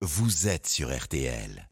vous êtes sur RTL.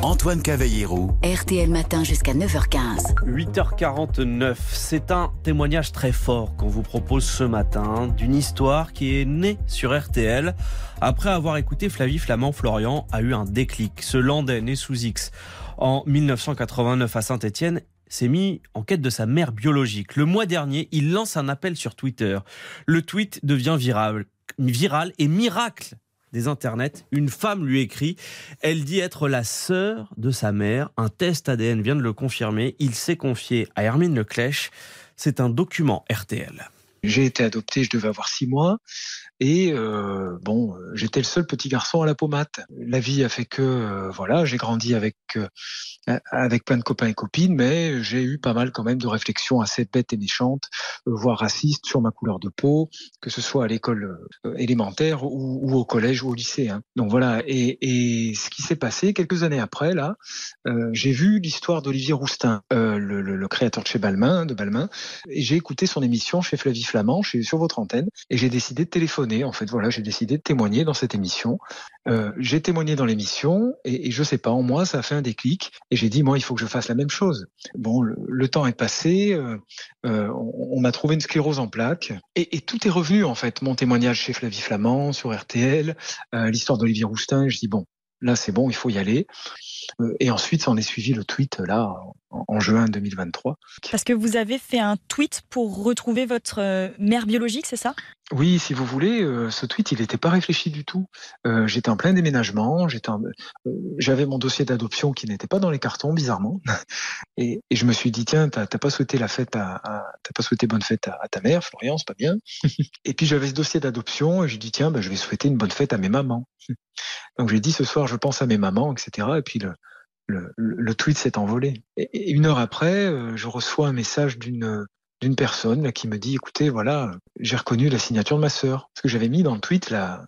Antoine Cavallero, RTL Matin jusqu'à 9h15. 8h49, c'est un témoignage très fort qu'on vous propose ce matin d'une histoire qui est née sur RTL. Après avoir écouté Flavie Flamand-Florian, a eu un déclic. Ce Landais né sous X en 1989 à Saint-Étienne s'est mis en quête de sa mère biologique. Le mois dernier, il lance un appel sur Twitter. Le tweet devient viral, viral et miracle des internets, une femme lui écrit. Elle dit être la sœur de sa mère. Un test ADN vient de le confirmer. Il s'est confié à Hermine Leclèche. C'est un document RTL. J'ai été adopté, je devais avoir six mois. Et euh, bon, j'étais le seul petit garçon à la pommade. La vie a fait que, euh, voilà, j'ai grandi avec euh, avec plein de copains et copines, mais j'ai eu pas mal quand même de réflexions assez bêtes et méchantes, voire racistes sur ma couleur de peau, que ce soit à l'école élémentaire ou, au collège ou au lycée. Hein. Donc voilà. Et, ce qui s'est passé quelques années après, là, j'ai vu l'histoire d'Olivier Roustin, le, le, créateur de chez Balmain, de Balmain, et j'ai écouté son émission chez Flavie Flamand, chez, sur votre antenne, et j'ai décidé de téléphoner en fait, voilà, j'ai décidé de témoigner dans cette émission. Euh, j'ai témoigné dans l'émission et, je sais pas, en moi, ça a fait un déclic et j'ai dit, moi, il faut que je fasse la même chose. Bon, le, temps est passé, euh, euh, on, m'a trouvé une sclérose en plaques et, et, tout est revenu en fait. Mon témoignage chez Flavie Flamand sur RTL, l'histoire d'Olivier Roustin. Je dis bon, là c'est bon, il faut y aller. Et ensuite, ça en est suivi le tweet là en juin 2023. Parce que vous avez fait un tweet pour retrouver votre mère biologique, c'est ça? Oui, si vous voulez, euh, ce tweet, il n'était pas réfléchi du tout. Euh, j'étais en plein déménagement, j'étais, euh, j'avais mon dossier d'adoption qui n'était pas dans les cartons, bizarrement, et, je me suis dit tiens, t'as, pas souhaité la fête à, t'as pas souhaité bonne fête à, ta mère, Florian, c'est pas bien. et puis j'avais ce dossier d'adoption et je dit tiens, ben, je vais souhaiter une bonne fête à mes mamans. Donc j'ai dit ce soir, je pense à mes mamans, etc. Et puis le, le, tweet s'est envolé. Et, une heure après, je reçois un message d'une personne qui me dit écoutez, voilà, j'ai reconnu la signature de ma sœur. Parce que j'avais mis dans le tweet la,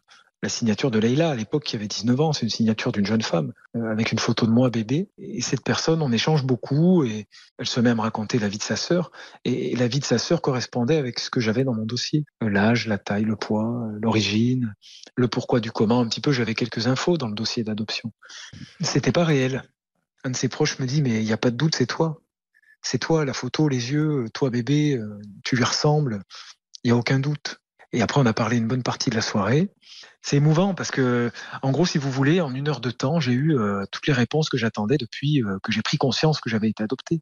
signature de Leïla à l'époque qui avait 19 ans, c'est une signature d'une jeune femme euh, avec une photo de moi bébé. Et cette personne, on échange beaucoup et elle se met à me raconter la vie de sa sœur. Et la vie de sa sœur correspondait avec ce que j'avais dans mon dossier euh, l'âge, la taille, le poids, euh, l'origine, le pourquoi du comment. Un petit peu, j'avais quelques infos dans le dossier d'adoption. C'était pas réel. Un de ses proches me dit mais il n'y a pas de doute, c'est toi c'est toi, la photo, les yeux, toi bébé, euh, tu lui ressembles, il n'y a aucun doute. Et après, on a parlé une bonne partie de la soirée. C'est émouvant parce que, en gros, si vous voulez, en une heure de temps, j'ai eu euh, toutes les réponses que j'attendais depuis euh, que j'ai pris conscience que j'avais été adopté.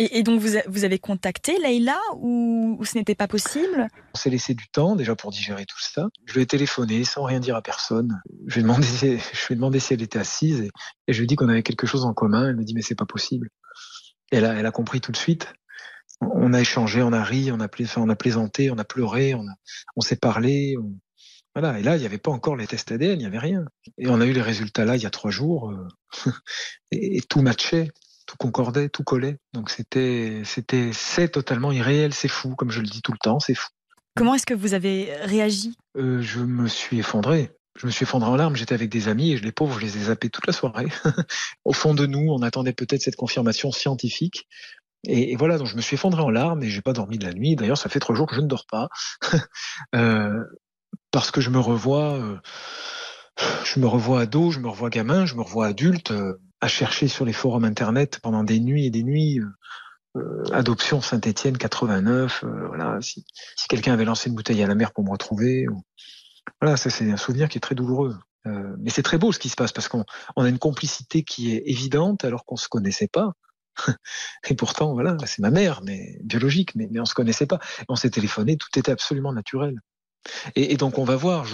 Et, donc, vous, vous, avez contacté Leïla ou, ce n'était pas possible? On s'est laissé du temps déjà pour digérer tout ça. Je lui ai téléphoné sans rien dire à personne. Je lui ai demandé, si elle était assise et, et je lui ai dit qu'on avait quelque chose en commun. Elle me dit mais c'est pas possible elle a, elle a compris tout de suite. On a échangé, on a ri, on a, on a plaisanté, on a pleuré, on, on s'est parlé. Voilà. Et là, il n'y avait pas encore les tests ADN, il n'y avait rien. Et on a eu les résultats là il y a trois jours. Euh, et, tout matchait, tout concordait, tout collait. Donc c'était, c'était, c'est totalement irréel, c'est fou, comme je le dis tout le temps, c'est fou. Comment est-ce que vous avez réagi? Euh, Je me suis effondré je me suis effondré en larmes, j'étais avec des amis et je les pauvres, je les ai zappés toute la soirée. Au fond de nous, on attendait peut-être cette confirmation scientifique. Et, voilà, donc je me suis effondré en larmes et j'ai pas dormi de la nuit. D'ailleurs, ça fait trois jours que je ne dors pas euh, parce que je me revois, euh, je me revois ado, je me revois gamin, je me revois adulte, à chercher sur les forums internet pendant des nuits et des nuits. adoption Saint-Étienne 89, voilà. Si, si quelqu'un avait lancé une bouteille à la mer pour me retrouver, ou, voilà, ça c'est un souvenir qui est très douloureux. Euh, mais c'est très beau ce qui se passe parce qu'on a une complicité qui est évidente alors qu'on se connaissait pas. Et pourtant, voilà, c'est ma mère, mais biologique, mais, mais on se connaissait pas. On s'est téléphoné, tout était absolument naturel. Et, donc on va voir.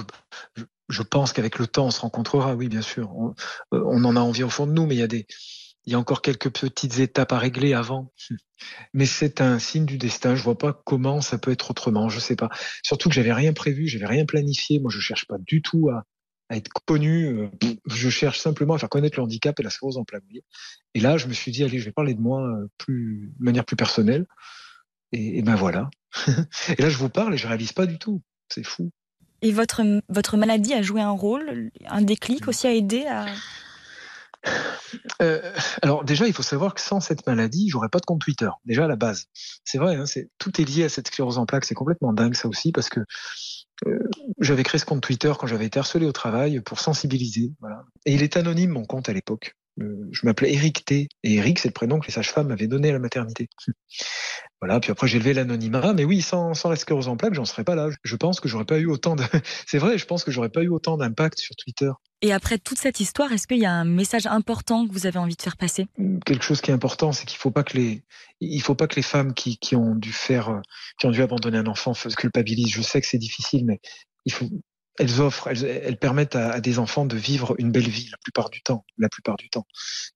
Je, pense qu'avec le temps, on se rencontrera. Oui, bien sûr. On, euh, en a envie au fond de nous, mais il y a encore quelques petites étapes à régler avant. Mais c'est un signe du destin. Je vois pas comment ça peut être autrement. Je sais pas. Surtout que j'avais rien prévu, j'avais rien planifié. Moi, je cherche pas du tout à, être connu. Euh, je cherche simplement à faire connaître le handicap et la sclérose en plaques. Et là, je me suis dit, allez, je vais parler de moi euh, de manière plus personnelle. Et, et ben voilà. et là, je vous parle et je réalise pas du tout. C'est fou. Et votre, votre maladie a joué un rôle, un déclic aussi a aidé à euh, alors déjà, il faut savoir que sans cette maladie, j'aurais pas de compte Twitter. Déjà à la base, c'est vrai, hein, c'est tout est lié à cette sclérose en plaques. C'est complètement dingue ça aussi parce que j'avais créé ce compte Twitter quand j'avais été harcelé au travail pour sensibiliser. Voilà. Et il est anonyme mon compte à l'époque. Je m'appelais Eric T. Et Eric, c'est le prénom que les sages-femmes m'avaient donné à la maternité. Voilà, puis après j'ai levé l'anonymat, mais oui, sans, sans la sclérose en plaques, j'en serais pas là. Je pense que j'aurais pas eu autant de. c'est vrai, je pense que j'aurais pas eu autant d'impact sur Twitter. Et après toute cette histoire, est-ce qu'il y a un message important que vous avez envie de faire passer? Quelque chose qui est important, c'est qu'il faut pas que les, il faut pas que les femmes qui, qui ont dû faire, qui ont dû abandonner un enfant se culpabilisent. Je sais que c'est difficile, mais il faut, elles offrent, elles, permettent à, des enfants de vivre une belle vie la plupart du temps. La plupart du temps,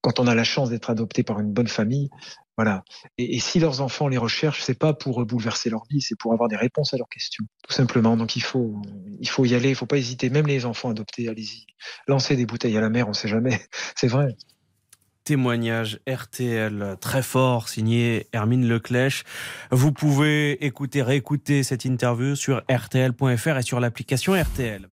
quand on a la chance d'être adopté par une bonne famille, voilà. Et, si leurs enfants les recherchent, c'est pas pour bouleverser leur vie, c'est pour avoir des réponses à leurs questions, tout simplement. Donc il faut, il faut y aller, il faut pas hésiter. Même les enfants adoptés, allez-y, lancez des bouteilles à la mer, on sait jamais. C'est vrai témoignage RTL très fort signé Hermine Leclèche. Vous pouvez écouter, réécouter cette interview sur rtl.fr et sur l'application RTL.